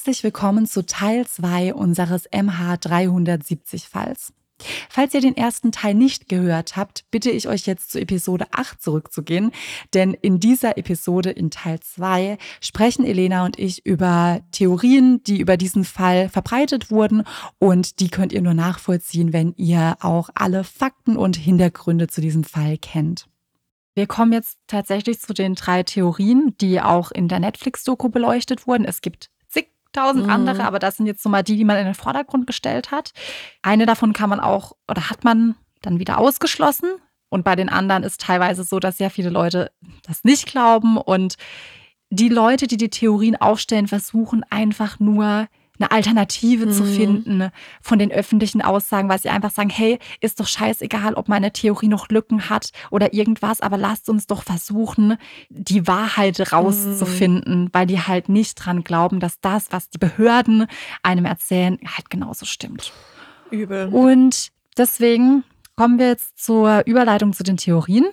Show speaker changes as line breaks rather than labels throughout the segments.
Herzlich willkommen zu Teil 2 unseres MH370-Falls. Falls ihr den ersten Teil nicht gehört habt, bitte ich euch jetzt zu Episode 8 zurückzugehen, denn in dieser Episode in Teil 2 sprechen Elena und ich über Theorien, die über diesen Fall verbreitet wurden und die könnt ihr nur nachvollziehen, wenn ihr auch alle Fakten und Hintergründe zu diesem Fall kennt. Wir kommen jetzt tatsächlich zu den drei Theorien, die auch in der Netflix-Doku beleuchtet wurden. Es gibt tausend mhm. andere, aber das sind jetzt so mal die, die man in den Vordergrund gestellt hat. Eine davon kann man auch oder hat man dann wieder ausgeschlossen. Und bei den anderen ist teilweise so, dass sehr viele Leute das nicht glauben. Und die Leute, die die Theorien aufstellen, versuchen einfach nur eine Alternative mhm. zu finden von den öffentlichen Aussagen, weil sie einfach sagen, hey, ist doch scheißegal, ob meine Theorie noch Lücken hat oder irgendwas, aber lasst uns doch versuchen, die Wahrheit rauszufinden, mhm. weil die halt nicht dran glauben, dass das, was die Behörden einem erzählen, halt genauso stimmt.
Übel.
Und deswegen kommen wir jetzt zur Überleitung zu den Theorien.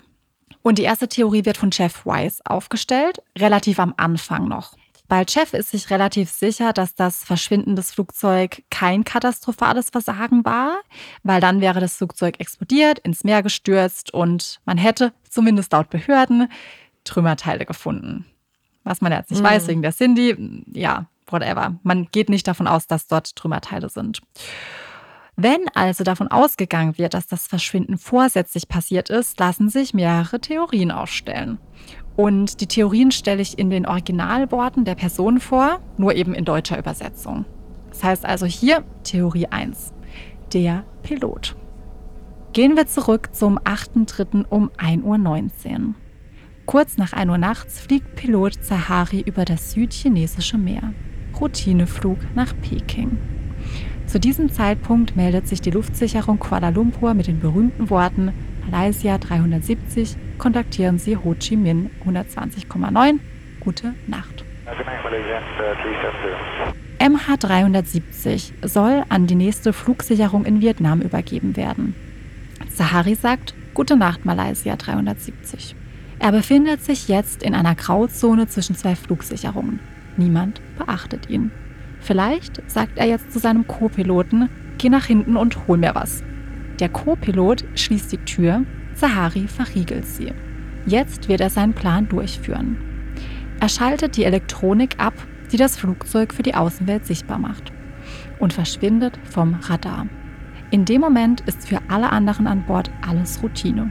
Und die erste Theorie wird von Jeff Weiss aufgestellt, relativ am Anfang noch. Balchev ist sich relativ sicher, dass das Verschwinden des Flugzeugs kein katastrophales Versagen war, weil dann wäre das Flugzeug explodiert, ins Meer gestürzt und man hätte, zumindest laut Behörden, Trümmerteile gefunden. Was man jetzt nicht mhm. weiß wegen der Cindy, ja, whatever. Man geht nicht davon aus, dass dort Trümmerteile sind. Wenn also davon ausgegangen wird, dass das Verschwinden vorsätzlich passiert ist, lassen sich mehrere Theorien aufstellen. Und die Theorien stelle ich in den Originalworten der Person vor, nur eben in deutscher Übersetzung. Das heißt also hier Theorie 1, der Pilot. Gehen wir zurück zum 8.3. um 1.19 Uhr. Kurz nach 1 Uhr nachts fliegt Pilot Zahari über das südchinesische Meer. Routineflug nach Peking. Zu diesem Zeitpunkt meldet sich die Luftsicherung Kuala Lumpur mit den berühmten Worten Malaysia 370 kontaktieren Sie Ho Chi Minh 120,9. Gute Nacht. MH370 soll an die nächste Flugsicherung in Vietnam übergeben werden. Sahari sagt, Gute Nacht Malaysia 370. Er befindet sich jetzt in einer Grauzone zwischen zwei Flugsicherungen. Niemand beachtet ihn. Vielleicht sagt er jetzt zu seinem Co-Piloten, geh nach hinten und hol mir was. Der Co-Pilot schließt die Tür, Sahari verriegelt sie. Jetzt wird er seinen Plan durchführen. Er schaltet die Elektronik ab, die das Flugzeug für die Außenwelt sichtbar macht und verschwindet vom Radar. In dem Moment ist für alle anderen an Bord alles Routine.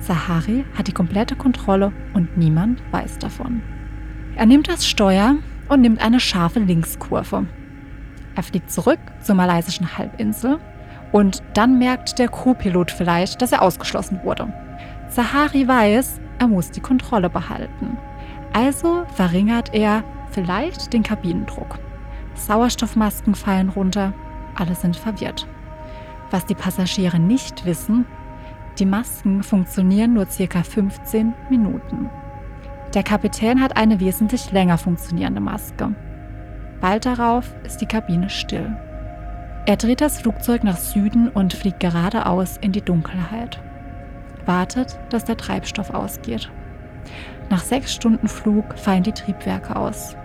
Sahari hat die komplette Kontrolle und niemand weiß davon. Er nimmt das Steuer und nimmt eine scharfe Linkskurve. Er fliegt zurück zur malaysischen Halbinsel und dann merkt der Co-Pilot vielleicht, dass er ausgeschlossen wurde. Sahari weiß, er muss die Kontrolle behalten. Also verringert er vielleicht den Kabinendruck. Sauerstoffmasken fallen runter, alle sind verwirrt. Was die Passagiere nicht wissen, die Masken funktionieren nur circa 15 Minuten. Der Kapitän hat eine wesentlich länger funktionierende Maske. Bald darauf ist die Kabine still. Er dreht das Flugzeug nach Süden und fliegt geradeaus in die Dunkelheit. Wartet, dass der Treibstoff ausgeht. Nach sechs Stunden Flug fallen die Triebwerke aus.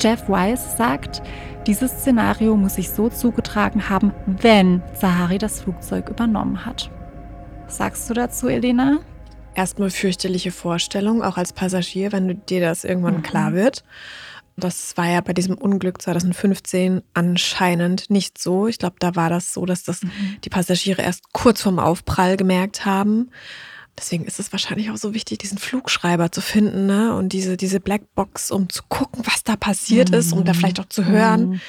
Jeff Weiss sagt, dieses Szenario muss sich so zugetragen haben, wenn Sahari das Flugzeug übernommen hat. Was sagst du dazu, Elena?
Erstmal fürchterliche Vorstellung, auch als Passagier, wenn dir das irgendwann mhm. klar wird. Das war ja bei diesem Unglück 2015 anscheinend nicht so. Ich glaube, da war das so, dass das mhm. die Passagiere erst kurz vorm Aufprall gemerkt haben. Deswegen ist es wahrscheinlich auch so wichtig, diesen Flugschreiber zu finden ne? und diese, diese Blackbox, um zu gucken, was da passiert mhm. ist, um da mhm. vielleicht auch zu hören, mhm.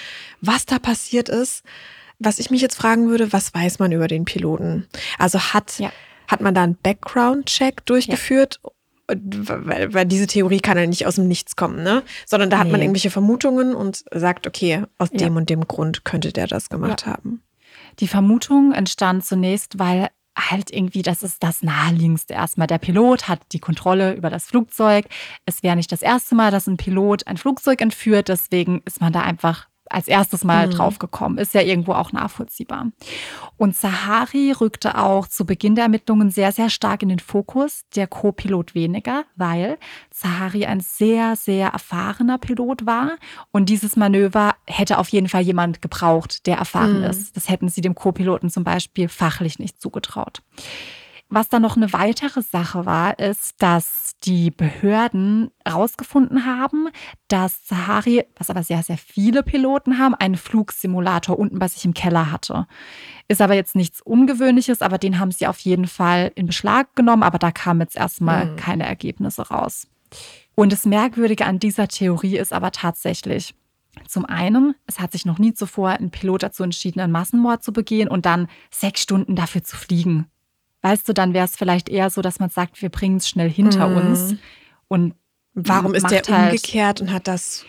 was da passiert ist. Was ich mich jetzt fragen würde, was weiß man über den Piloten? Also hat, ja. hat man da einen Background-Check durchgeführt, ja weil, weil diese Theorie kann ja nicht aus dem Nichts kommen, ne? Sondern da hat nee. man irgendwelche Vermutungen und sagt, okay, aus ja. dem und dem Grund könnte der das gemacht ja. haben.
Die Vermutung entstand zunächst, weil halt irgendwie, das ist das Naheliegendste erstmal. Der Pilot hat die Kontrolle über das Flugzeug. Es wäre nicht das erste Mal, dass ein Pilot ein Flugzeug entführt, deswegen ist man da einfach als erstes mal
Mhm.
draufgekommen. Ist ja irgendwo auch nachvollziehbar. Und Sahari rückte auch zu Beginn der Ermittlungen sehr, sehr stark in den Fokus, der Co-Pilot weniger, weil Sahari ein sehr, sehr erfahrener Pilot war. Und dieses Manöver hätte auf jeden Fall jemand gebraucht, der erfahren
Mhm.
ist. Das hätten sie dem Co-Piloten zum Beispiel fachlich nicht zugetraut. Was dann noch eine weitere Sache war, ist, dass die Behörden herausgefunden haben, dass Sahari, was aber sehr, sehr viele Piloten haben, einen Flugsimulator unten bei sich im Keller hatte. Ist aber jetzt nichts Ungewöhnliches, aber den haben sie auf jeden Fall in Beschlag genommen, aber da kamen jetzt erstmal
Mhm.
keine Ergebnisse raus. Und das Merkwürdige an dieser Theorie ist aber tatsächlich, zum einen, es hat sich noch nie zuvor ein Pilot dazu entschieden, einen Massenmord zu begehen und dann sechs Stunden dafür zu fliegen. Weißt du, dann wäre es vielleicht eher so, dass man sagt, wir bringen es schnell hinter
Mhm.
uns. Und
Warum ist der
halt-
umgekehrt und hat das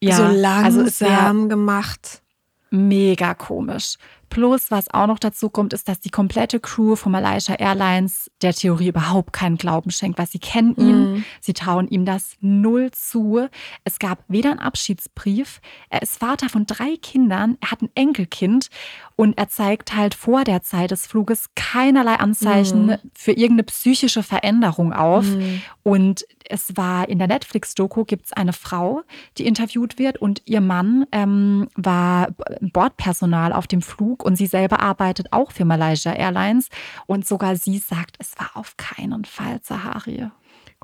ja,
so
also
langsam gemacht?
mega komisch. Plus, was auch noch dazu kommt, ist, dass die komplette Crew von Malaysia Airlines der Theorie überhaupt keinen Glauben schenkt, weil sie kennen ihn,
Mhm.
sie trauen ihm das null zu. Es gab weder einen Abschiedsbrief, er ist Vater von drei Kindern, er hat ein Enkelkind und er zeigt halt vor der Zeit des Fluges keinerlei Anzeichen
Mhm.
für irgendeine psychische Veränderung auf.
Mhm.
Und es war in der Netflix-Doku gibt es eine Frau, die interviewt wird und ihr Mann ähm, war Bordpersonal auf dem Flug und sie selber arbeitet auch für Malaysia Airlines und sogar sie sagt, es war auf keinen Fall Zahari.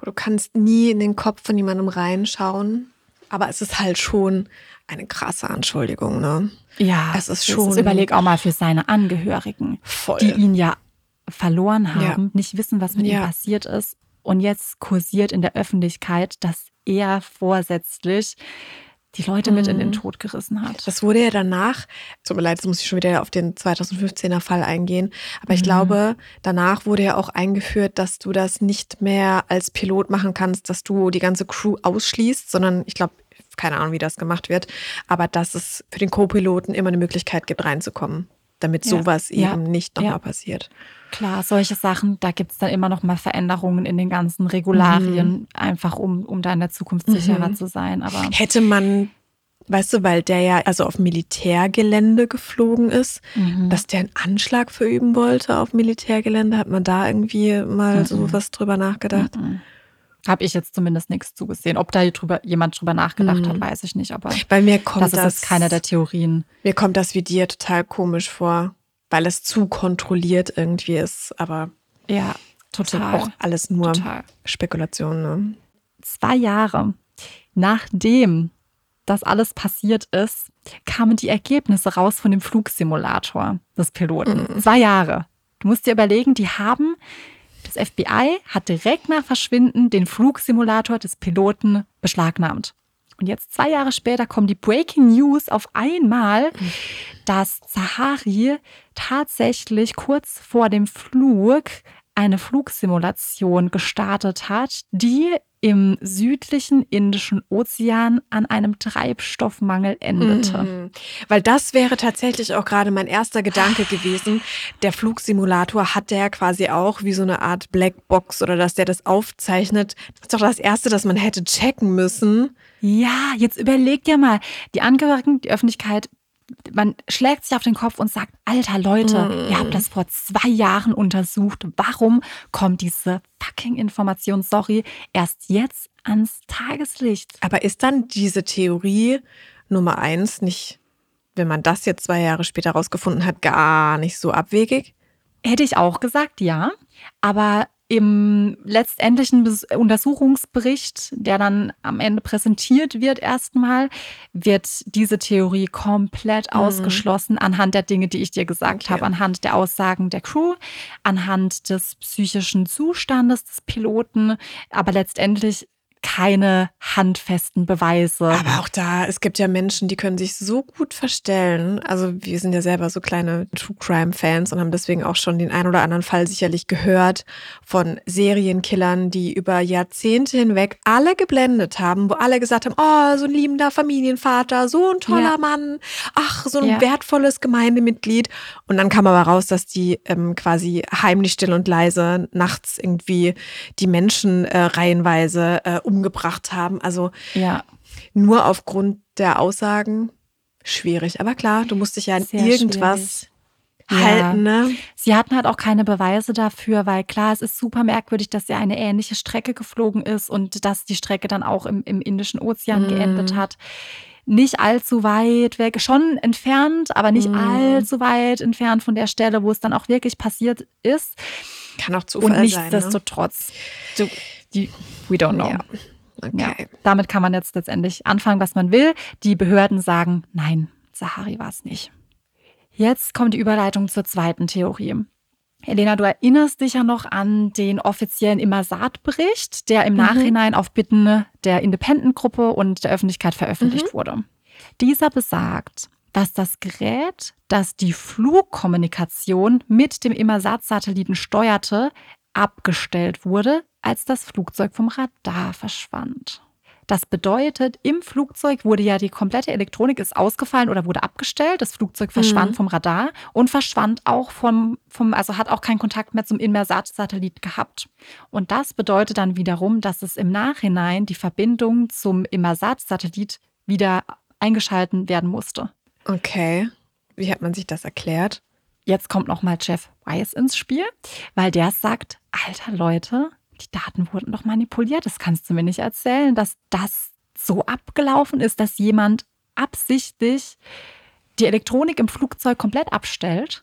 Du kannst nie in den Kopf von jemandem reinschauen, aber es ist halt schon eine krasse Anschuldigung, ne?
Ja,
Es ist schon-
Überleg auch mal für seine Angehörigen,
Voll.
die ihn ja verloren
Ja.
haben, nicht wissen, was mit
Ja.
ihm passiert ist. Und jetzt kursiert in der Öffentlichkeit, dass er vorsätzlich die Leute mit in den
Mhm.
Tod gerissen hat.
Das wurde ja danach, tut mir leid, jetzt muss ich schon wieder auf den 2015er Fall eingehen, aber ich
Mhm.
glaube, danach wurde ja auch eingeführt, dass du das nicht mehr als Pilot machen kannst, dass du die ganze Crew ausschließt, sondern ich glaube, keine Ahnung, wie das gemacht wird, aber dass es für den Co-Piloten immer eine Möglichkeit gibt, reinzukommen, damit
Ja.
sowas
Ja.
eben nicht nochmal
Ja.
passiert.
Klar, solche Sachen, da gibt es dann immer noch mal Veränderungen in den ganzen Regularien, einfach um, um da in der Zukunft sicherer
Mhm.
zu sein. Aber
Hätte man, weißt du, weil der ja also auf Militärgelände geflogen ist,
Mhm.
dass der einen Anschlag verüben wollte auf Militärgelände, hat man da irgendwie mal so
Mhm.
was drüber nachgedacht?
habe ich jetzt zumindest nichts zugesehen. Ob da drüber, jemand drüber nachgedacht
Mhm.
hat, weiß ich nicht. Aber
Bei mir kommt
das
das,
ist jetzt keine der Theorien.
mir kommt das wie dir total komisch vor, weil es zu kontrolliert irgendwie ist, aber
Ja, total.
auch alles nur
total.
Spekulationen. Ne?
Zwei Jahre nachdem das alles passiert ist, kamen die Ergebnisse raus von dem Flugsimulator des Piloten.
Mhm.
Zwei Jahre. Du musst dir überlegen, die haben, das FBI hat direkt nach Verschwinden den Flugsimulator des Piloten beschlagnahmt. Und jetzt zwei Jahre später kommen die Breaking News auf einmal, dass Zahari tatsächlich kurz vor dem Flug eine Flugsimulation gestartet hat, die im südlichen Indischen Ozean an einem Treibstoffmangel endete.
Mhm. Weil das wäre tatsächlich auch gerade mein erster Gedanke gewesen. Der Flugsimulator hat der quasi auch wie so eine Art Blackbox oder dass der das aufzeichnet. Das ist doch das Erste, das man hätte checken müssen.
Ja, jetzt überleg dir mal, die Angehörigen, die Öffentlichkeit, man schlägt sich auf den Kopf und sagt, alter Leute,
Mm.
ihr habt das vor zwei Jahren untersucht. Warum kommt diese fucking Information, sorry, erst jetzt ans Tageslicht?
Aber ist dann diese Theorie Nummer eins nicht, wenn man das jetzt zwei Jahre später rausgefunden hat, gar nicht so abwegig?
Hätte ich auch gesagt, ja. Aber im letztendlichen Untersuchungsbericht, der dann am Ende präsentiert wird, erstmal, wird diese Theorie komplett
Mhm.
ausgeschlossen anhand der Dinge, die ich dir gesagt
Okay.
habe, anhand der Aussagen der Crew, anhand des psychischen Zustandes des Piloten, aber letztendlich keine handfesten Beweise.
Aber auch da, es gibt ja Menschen, die können sich so gut verstellen. Also wir sind ja selber so kleine True Crime Fans und haben deswegen auch schon den ein oder anderen Fall sicherlich gehört von Serienkillern, die über Jahrzehnte hinweg alle geblendet haben, wo alle gesagt haben, oh, so ein liebender Familienvater, so ein toller
Ja.
Mann, ach, so ein
Ja.
wertvolles Gemeindemitglied. Und dann kam aber raus, dass die ähm, quasi heimlich still und leise nachts irgendwie die Menschen äh, reihenweise äh, umgebracht haben. Also
ja,
nur aufgrund der Aussagen schwierig. Aber klar, du musst dich ja an Sehr irgendwas schwierig. halten. Ja. Ne?
Sie hatten halt auch keine Beweise dafür, weil klar, es ist super merkwürdig, dass sie eine ähnliche Strecke geflogen ist und dass die Strecke dann auch im, im Indischen Ozean mhm. geendet hat nicht allzu weit weg, schon entfernt, aber nicht mm. allzu weit entfernt von der Stelle, wo es dann auch wirklich passiert ist.
Kann auch Zufall
Und nichtsdestotrotz,
sein, ne?
Die, we don't know. Ja. Okay. Ja, damit kann man jetzt letztendlich anfangen, was man will. Die Behörden sagen, nein, Sahari war es nicht. Jetzt kommt die Überleitung zur zweiten Theorie. Elena, du erinnerst dich ja noch an den offiziellen Immersat-Bericht, der im mhm. Nachhinein auf Bitten der Independent-Gruppe und der Öffentlichkeit veröffentlicht mhm. wurde. Dieser besagt, dass das Gerät, das die Flugkommunikation mit dem Immersat-Satelliten steuerte, abgestellt wurde, als das Flugzeug vom Radar verschwand. Das bedeutet, im Flugzeug wurde ja die komplette Elektronik ist ausgefallen oder wurde abgestellt. Das Flugzeug verschwand mhm. vom Radar und verschwand auch vom, vom, also hat auch keinen Kontakt mehr zum Inmersat-Satellit gehabt. Und das bedeutet dann wiederum, dass es im Nachhinein die Verbindung zum Inmersat-Satellit wieder eingeschalten werden musste.
Okay. Wie hat man sich das erklärt?
Jetzt kommt nochmal Jeff Weiss ins Spiel, weil der sagt, alter Leute, die Daten wurden doch manipuliert. Das kannst du mir nicht erzählen, dass das so abgelaufen ist, dass jemand absichtlich die Elektronik im Flugzeug komplett abstellt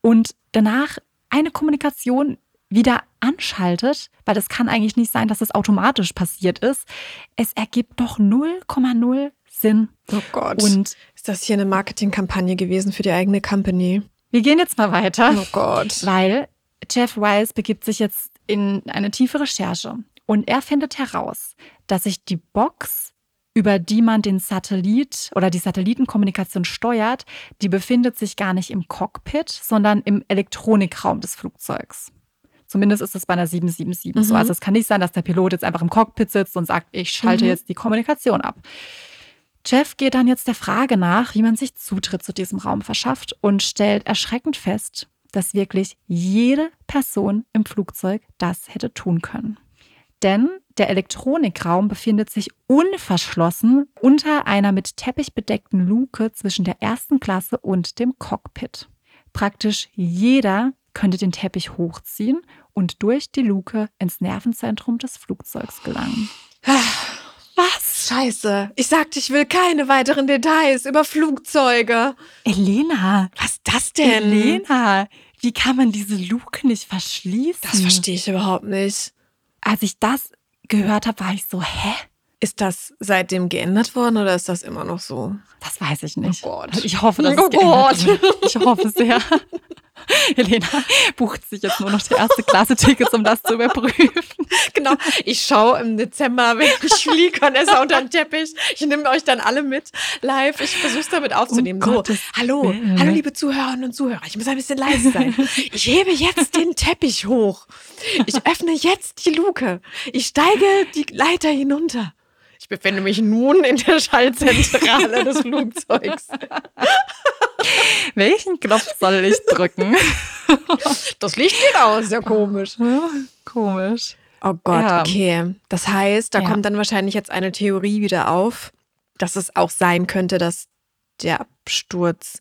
und danach eine Kommunikation wieder anschaltet, weil das kann eigentlich nicht sein, dass es automatisch passiert ist. Es ergibt doch 0,0 Sinn.
Oh Gott. Und ist das hier eine Marketingkampagne gewesen für die eigene Company?
Wir gehen jetzt mal weiter.
Oh Gott.
Weil Jeff Weiss begibt sich jetzt in eine tiefe Recherche und er findet heraus, dass sich die Box, über die man den Satellit oder die Satellitenkommunikation steuert, die befindet sich gar nicht im Cockpit, sondern im Elektronikraum des Flugzeugs. Zumindest ist es bei einer 777 mhm. so. Also es kann nicht sein, dass der Pilot jetzt einfach im Cockpit sitzt und sagt, ich schalte mhm. jetzt die Kommunikation ab. Jeff geht dann jetzt der Frage nach, wie man sich Zutritt zu diesem Raum verschafft und stellt erschreckend fest, dass wirklich jede Person im Flugzeug das hätte tun können. Denn der Elektronikraum befindet sich unverschlossen unter einer mit Teppich bedeckten Luke zwischen der ersten Klasse und dem Cockpit. Praktisch jeder könnte den Teppich hochziehen und durch die Luke ins Nervenzentrum des Flugzeugs gelangen.
Was? Scheiße. Ich sagte, ich will keine weiteren Details über Flugzeuge.
Elena.
Was ist das denn?
Elena, wie kann man diese Luke nicht verschließen?
Das verstehe ich überhaupt nicht.
Als ich das gehört habe, war ich so, hä?
Ist das seitdem geändert worden oder ist das immer noch so?
Das weiß ich nicht.
Oh Gott.
Ich hoffe, dass oh es wird. Ich hoffe sehr. Helena bucht sich jetzt nur noch die erste Klasse Tickets, um das zu überprüfen.
Genau. Ich schaue im Dezember, wenn ich fliege, Vanessa unter den Teppich. Ich nehme euch dann alle mit live. Ich versuche es damit aufzunehmen. Um so, hallo, Willen. hallo liebe Zuhörerinnen und Zuhörer. Ich muss ein bisschen leise sein. Ich hebe jetzt den Teppich hoch. Ich öffne jetzt die Luke. Ich steige die Leiter hinunter. Ich befinde mich nun in der Schallzentrale des Flugzeugs.
Welchen Knopf soll ich drücken?
Das Licht geht aus, ja komisch.
Komisch.
Oh Gott, ja. okay. Das heißt, da ja. kommt dann wahrscheinlich jetzt eine Theorie wieder auf, dass es auch sein könnte, dass der Absturz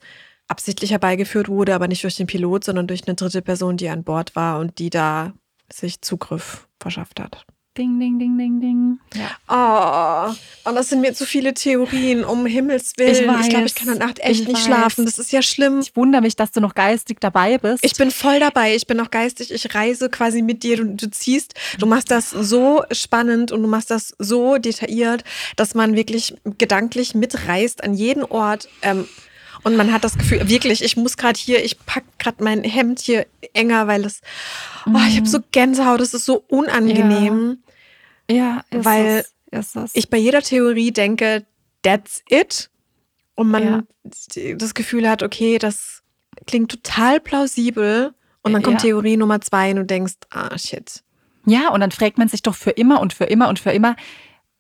absichtlich herbeigeführt wurde, aber nicht durch den Pilot, sondern durch eine dritte Person, die an Bord war und die da sich Zugriff verschafft hat.
Ding, ding, ding, ding, ding.
Ja. Oh, und das sind mir zu viele Theorien, um Himmels Willen. Ich, ich glaube, ich kann in Nacht echt ich nicht weiß. schlafen. Das ist ja schlimm.
Ich wundere mich, dass du noch geistig dabei bist.
Ich bin voll dabei. Ich bin noch geistig. Ich reise quasi mit dir. Du, du ziehst, du machst das so spannend und du machst das so detailliert, dass man wirklich gedanklich mitreist an jeden Ort. Ähm, und man hat das Gefühl, wirklich, ich muss gerade hier, ich packe gerade mein Hemd hier enger, weil es, oh, ich habe so mhm. Gänsehaut, das ist so unangenehm.
Ja,
ja weil
es,
ich bei jeder Theorie denke, that's it. Und man ja. das Gefühl hat, okay, das klingt total plausibel. Und dann kommt ja. Theorie Nummer zwei und du denkst, ah, shit.
Ja, und dann fragt man sich doch für immer und für immer und für immer,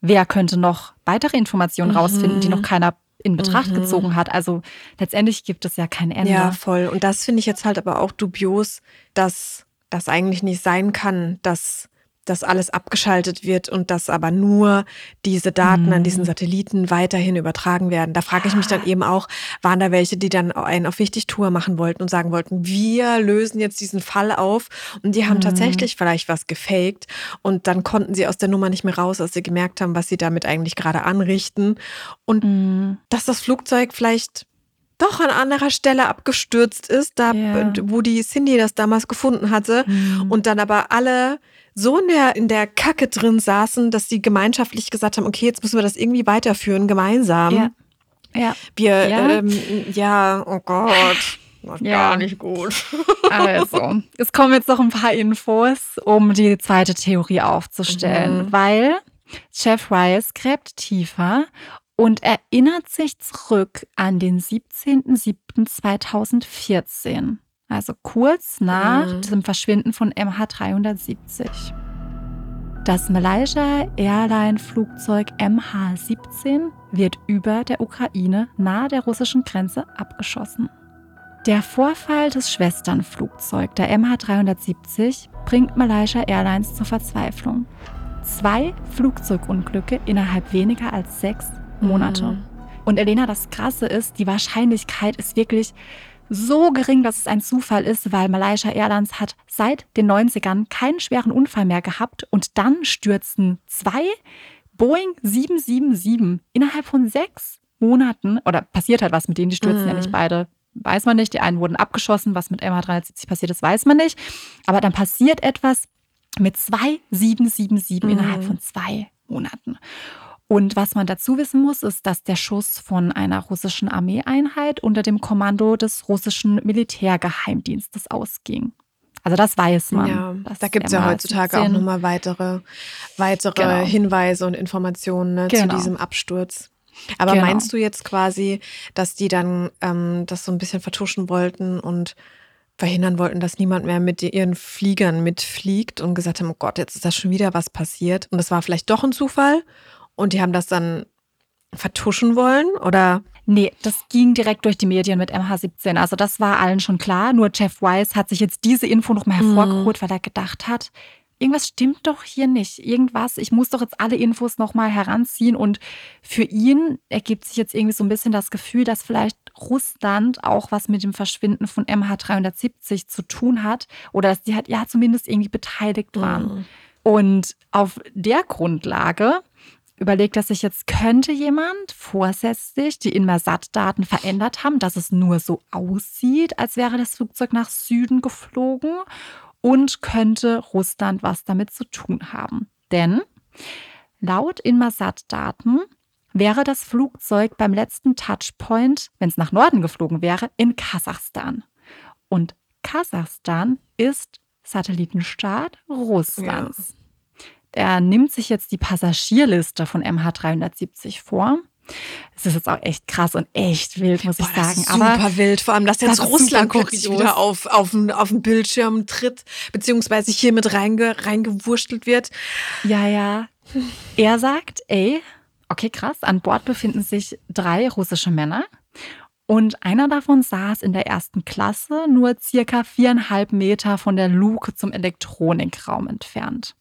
wer könnte noch weitere Informationen mhm. rausfinden, die noch keiner in Betracht mhm. gezogen hat. Also letztendlich gibt es ja kein Ende.
Ja, voll. Und das finde ich jetzt halt aber auch dubios, dass das eigentlich nicht sein kann, dass dass alles abgeschaltet wird und dass aber nur diese Daten
Mhm.
an diesen Satelliten weiterhin übertragen werden. Da frage ich mich dann eben auch, waren da welche, die dann einen auf Wichtigtour machen wollten und sagen wollten, wir lösen jetzt diesen Fall auf und die haben
Mhm.
tatsächlich vielleicht was gefaked und dann konnten sie aus der Nummer nicht mehr raus, als sie gemerkt haben, was sie damit eigentlich gerade anrichten und
Mhm.
dass das Flugzeug vielleicht doch an anderer Stelle abgestürzt ist, da
Ja.
wo die Cindy das damals gefunden hatte
Mhm.
und dann aber alle so in der, in der Kacke drin saßen, dass sie gemeinschaftlich gesagt haben, okay, jetzt müssen wir das irgendwie weiterführen, gemeinsam.
Ja. Ja,
Wir,
Ja.
ähm, ja oh Gott, war
Ja.
gar nicht gut.
also, es kommen jetzt noch ein paar Infos, um die zweite Theorie aufzustellen,
Mhm.
weil Jeff Rice gräbt tiefer und erinnert sich zurück an den 17.07.2014, also kurz nach
Mhm.
dem Verschwinden von MH370. Das Malaysia Airline Flugzeug MH17 wird über der Ukraine nahe der russischen Grenze abgeschossen. Der Vorfall des Schwesternflugzeugs der MH370 bringt Malaysia Airlines zur Verzweiflung. Zwei Flugzeugunglücke innerhalb weniger als sechs Monate.
Mhm.
Und Elena, das Krasse ist, die Wahrscheinlichkeit ist wirklich so gering, dass es ein Zufall ist, weil Malaysia Airlines hat seit den 90ern keinen schweren Unfall mehr gehabt und dann stürzten zwei Boeing 777 innerhalb von sechs Monaten, oder passiert halt was mit denen, die stürzen ja
Mhm.
nicht beide, weiß man nicht. Die einen wurden abgeschossen, was mit MH370 passiert ist, weiß man nicht. Aber dann passiert etwas mit zwei 777
Mhm.
innerhalb von zwei Monaten. Und was man dazu wissen muss, ist, dass der Schuss von einer russischen Armeeeinheit unter dem Kommando des russischen Militärgeheimdienstes ausging. Also das weiß man.
Ja, da gibt es ja heutzutage auch
MH17
nochmal weitere, weitere
Genau.
Hinweise und Informationen ne, zu
Genau.
diesem Absturz. Aber
Genau.
meinst du jetzt quasi, dass die dann ähm, das so ein bisschen vertuschen wollten und verhindern wollten, dass niemand mehr mit ihren Fliegern mitfliegt und gesagt haben, oh Gott, jetzt ist da schon wieder was passiert und das war vielleicht doch ein Zufall und die haben das dann vertuschen wollen oder
Nee, das ging direkt durch die Medien mit MH17. Also das war allen schon klar. Nur Jeff Weiss hat sich jetzt diese Info nochmal
Mhm.
hervorgeholt, weil er gedacht hat, irgendwas stimmt doch hier nicht. Irgendwas, ich muss doch jetzt alle Infos nochmal heranziehen. Und für ihn ergibt sich jetzt irgendwie so ein bisschen das Gefühl, dass vielleicht Russland auch was mit dem Verschwinden von MH370 zu tun hat. Oder dass die halt ja zumindest irgendwie beteiligt waren.
Mhm.
Und auf der Grundlage überlegt er sich jetzt, könnte jemand vorsätzlich die Inmarsat-Daten verändert haben, dass es nur so aussieht, als wäre das Flugzeug nach Süden geflogen und könnte Russland was damit zu tun haben. Denn laut Inmarsat-Daten wäre das Flugzeug beim letzten Touchpoint, wenn es nach Norden geflogen wäre, in Kasachstan. Und Kasachstan ist Satellitenstaat Russlands. Er nimmt sich jetzt die Passagierliste von MH370 vor. Es ist jetzt auch echt krass und echt wild, muss
Boah,
ich sagen.
ist
Aber
super wild, vor allem, dass jetzt
das
Russland
super
plötzlich wieder auf, auf, den- auf den Bildschirm tritt, beziehungsweise hier mit reinge, reingewurstelt wird.
ja, ja. Er sagt, ey, okay, krass, an Bord befinden sich drei russische Männer. Und einer davon saß in der ersten Klasse nur circa viereinhalb Meter von der Luke zum Elektronikraum entfernt.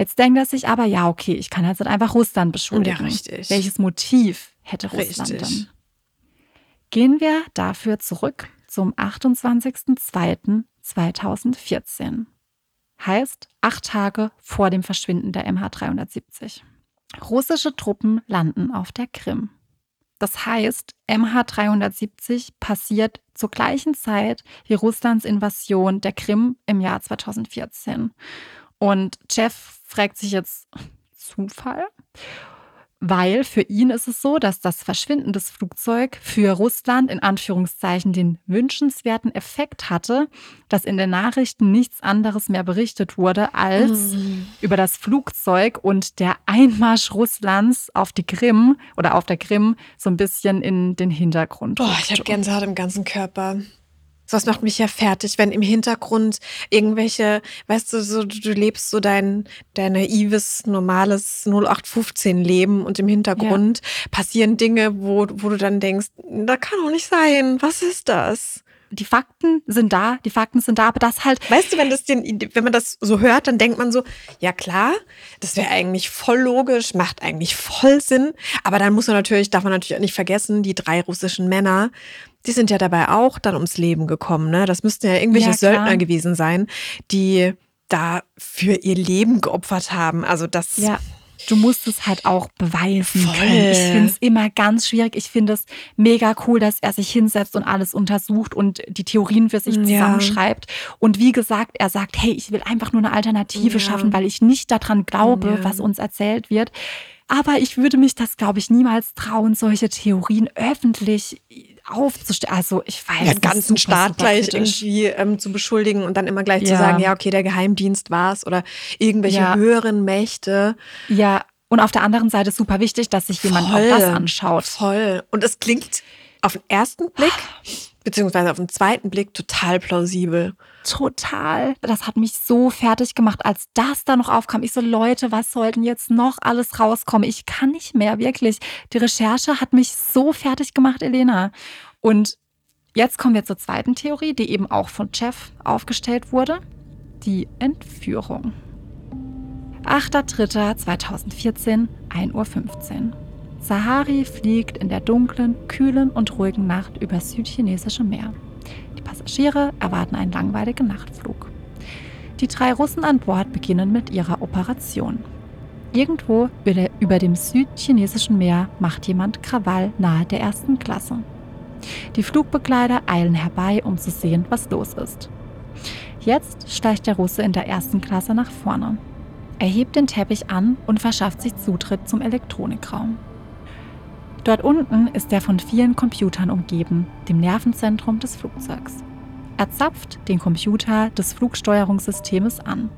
Jetzt denkt er sich aber, ja, okay, ich kann jetzt nicht einfach Russland beschuldigen.
Ja, richtig.
Welches Motiv hätte Russland
Richtig.
denn? Gehen wir dafür zurück zum 28.02.2014. Heißt acht Tage vor dem Verschwinden der MH370. Russische Truppen landen auf der Krim. Das heißt, MH370 passiert zur gleichen Zeit wie Russlands Invasion der Krim im Jahr 2014. Und Jeff fragt sich jetzt, Zufall? Weil für ihn ist es so, dass das Verschwinden des Flugzeugs für Russland in Anführungszeichen den wünschenswerten Effekt hatte, dass in den Nachrichten nichts anderes mehr berichtet wurde als über das Flugzeug und der Einmarsch Russlands auf die Krim oder auf der Krim so ein bisschen in den Hintergrund.
Boah, ich habe. Gänsehaut im ganzen Körper. Sowas macht mich ja fertig, wenn im Hintergrund irgendwelche, weißt du, so, du lebst so dein, dein naives, normales 0815-Leben und im Hintergrund passieren Dinge, wo, wo du dann denkst, da kann doch nicht sein. Was ist das?
die Fakten sind da, die Fakten sind da, aber das halt.
Weißt du, wenn, das den, wenn man das so hört, dann denkt man so, ja klar, das wäre eigentlich voll logisch, macht eigentlich voll Sinn. Aber dann muss man natürlich, darf man natürlich auch nicht vergessen, die drei russischen Männer, die sind ja dabei auch dann ums Leben gekommen. Ne? Das müssten ja irgendwelche ja, Söldner gewesen sein, die da für ihr Leben geopfert haben. Also das.
Ja du musst es halt auch beweisen Voll. können. Ich finde es immer ganz schwierig. Ich finde es mega cool, dass er sich hinsetzt und alles untersucht und die Theorien für sich zusammenschreibt. Ja. Und wie gesagt, er sagt, hey, ich will einfach nur eine Alternative ja. schaffen, weil ich nicht daran glaube, was uns erzählt wird. Aber ich würde mich das, glaube ich, niemals trauen, solche Theorien öffentlich aufzustellen. Also ich weiß,
ja, den ganzen super, Staat super gleich irgendwie ähm, zu beschuldigen und dann immer gleich ja. zu sagen, ja, okay, der Geheimdienst war es oder irgendwelche ja. höheren Mächte.
Ja, und auf der anderen Seite super wichtig, dass sich jemand voll, auch das anschaut.
Voll. Und es klingt auf den ersten Blick, beziehungsweise auf den zweiten Blick, total plausibel.
Total. Das hat mich so fertig gemacht, als das da noch aufkam. Ich so, Leute, was sollten jetzt noch alles rauskommen? Ich kann nicht mehr, wirklich. Die Recherche hat mich so fertig gemacht, Elena. Und jetzt kommen wir zur zweiten Theorie, die eben auch von Jeff aufgestellt wurde. Die Entführung. 8.3.2014, 1.15 Uhr. Sahari fliegt in der dunklen, kühlen und ruhigen Nacht über südchinesische Meer. Die Passagiere erwarten einen langweiligen Nachtflug. Die drei Russen an Bord beginnen mit ihrer Operation. Irgendwo über dem südchinesischen Meer macht jemand Krawall nahe der ersten Klasse. Die Flugbegleiter eilen herbei, um zu sehen, was los ist. Jetzt steigt der Russe in der ersten Klasse nach vorne. Er hebt den Teppich an und verschafft sich Zutritt zum Elektronikraum. Dort unten ist er von vielen Computern umgeben, dem Nervenzentrum des Flugzeugs. Er zapft den Computer des Flugsteuerungssystems an.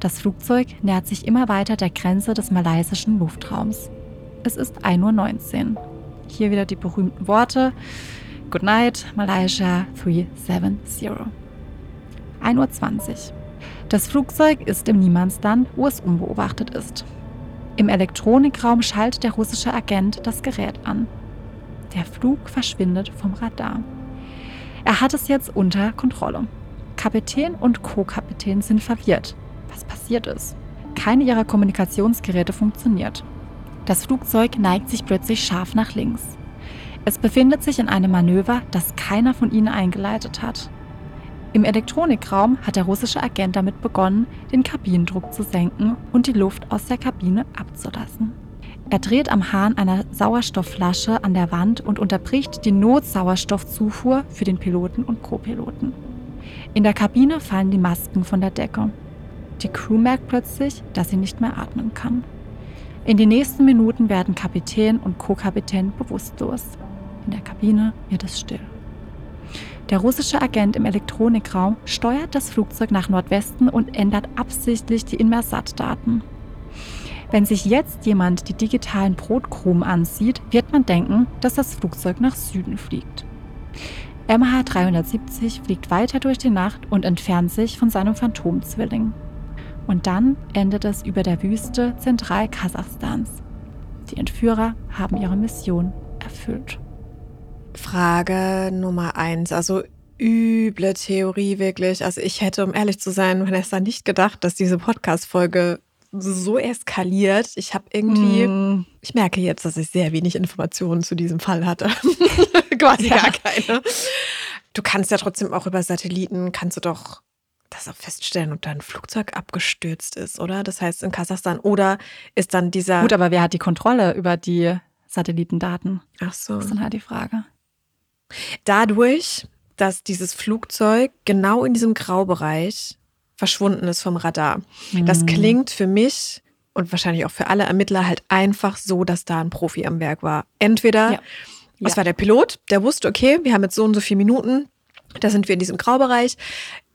Das Flugzeug nähert sich immer weiter der Grenze des malaysischen Luftraums. Es ist 1.19 Uhr. Hier wieder die berühmten Worte. Good night, Malaysia 370. 1.20 Uhr. Das Flugzeug ist im Niemandsland, wo es unbeobachtet ist. Im Elektronikraum schaltet der russische Agent das Gerät an. Der Flug verschwindet vom Radar. Er hat es jetzt unter Kontrolle. Kapitän und Co-Kapitän sind verwirrt. Was passiert ist? Keine ihrer Kommunikationsgeräte funktioniert. Das Flugzeug neigt sich plötzlich scharf nach links. Es befindet sich in einem Manöver, das keiner von ihnen eingeleitet hat. Im Elektronikraum hat der russische Agent damit begonnen, den Kabinendruck zu senken und die Luft aus der Kabine abzulassen. Er dreht am Hahn einer Sauerstoffflasche an der Wand und unterbricht die Notsauerstoffzufuhr für den Piloten und Co-Piloten. In der Kabine fallen die Masken von der Decke. Die Crew merkt plötzlich, dass sie nicht mehr atmen kann. In den nächsten Minuten werden Kapitän und Co-Kapitän bewusstlos. In der Kabine wird es still. Der russische Agent im Elektronikraum steuert das Flugzeug nach Nordwesten und ändert absichtlich die Inmersat-Daten. Wenn sich jetzt jemand die digitalen Brotkrumen ansieht, wird man denken, dass das Flugzeug nach Süden fliegt. MH370 fliegt weiter durch die Nacht und entfernt sich von seinem Phantomzwilling. Und dann endet es über der Wüste Zentral-Kasachstans. Die Entführer haben ihre Mission erfüllt.
Frage Nummer eins. Also üble Theorie wirklich. Also ich hätte, um ehrlich zu sein, Vanessa, nicht gedacht, dass diese Podcast-Folge so eskaliert. Ich habe irgendwie, mm. ich merke jetzt, dass ich sehr wenig Informationen zu diesem Fall hatte. Quasi ja. gar keine. Du kannst ja trotzdem auch über Satelliten, kannst du doch das auch feststellen, ob da ein Flugzeug abgestürzt ist, oder? Das heißt in Kasachstan. Oder ist dann dieser.
Gut, aber wer hat die Kontrolle über die Satellitendaten?
Ach so.
Das ist dann halt die Frage.
Dadurch, dass dieses Flugzeug genau in diesem Graubereich verschwunden ist vom Radar. Mhm. Das klingt für mich und wahrscheinlich auch für alle Ermittler halt einfach so, dass da ein Profi am Werk war. Entweder ja. es ja. war der Pilot, der wusste, okay, wir haben jetzt so und so viele Minuten, da sind wir in diesem Graubereich,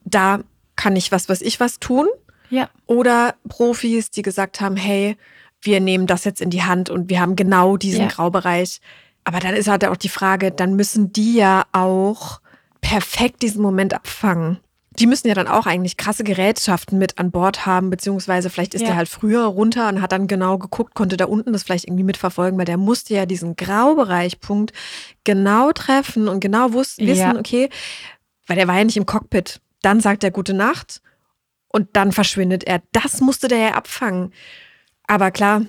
da kann ich was, was ich was tun.
Ja.
Oder Profis, die gesagt haben, hey, wir nehmen das jetzt in die Hand und wir haben genau diesen ja. Graubereich. Aber dann ist halt auch die Frage, dann müssen die ja auch perfekt diesen Moment abfangen. Die müssen ja dann auch eigentlich krasse Gerätschaften mit an Bord haben, beziehungsweise vielleicht ist ja. der halt früher runter und hat dann genau geguckt, konnte da unten das vielleicht irgendwie mitverfolgen, weil der musste ja diesen Graubereichpunkt genau treffen und genau wussten, wissen, ja. okay, weil er war ja nicht im Cockpit. Dann sagt er gute Nacht und dann verschwindet er. Das musste der ja abfangen. Aber klar,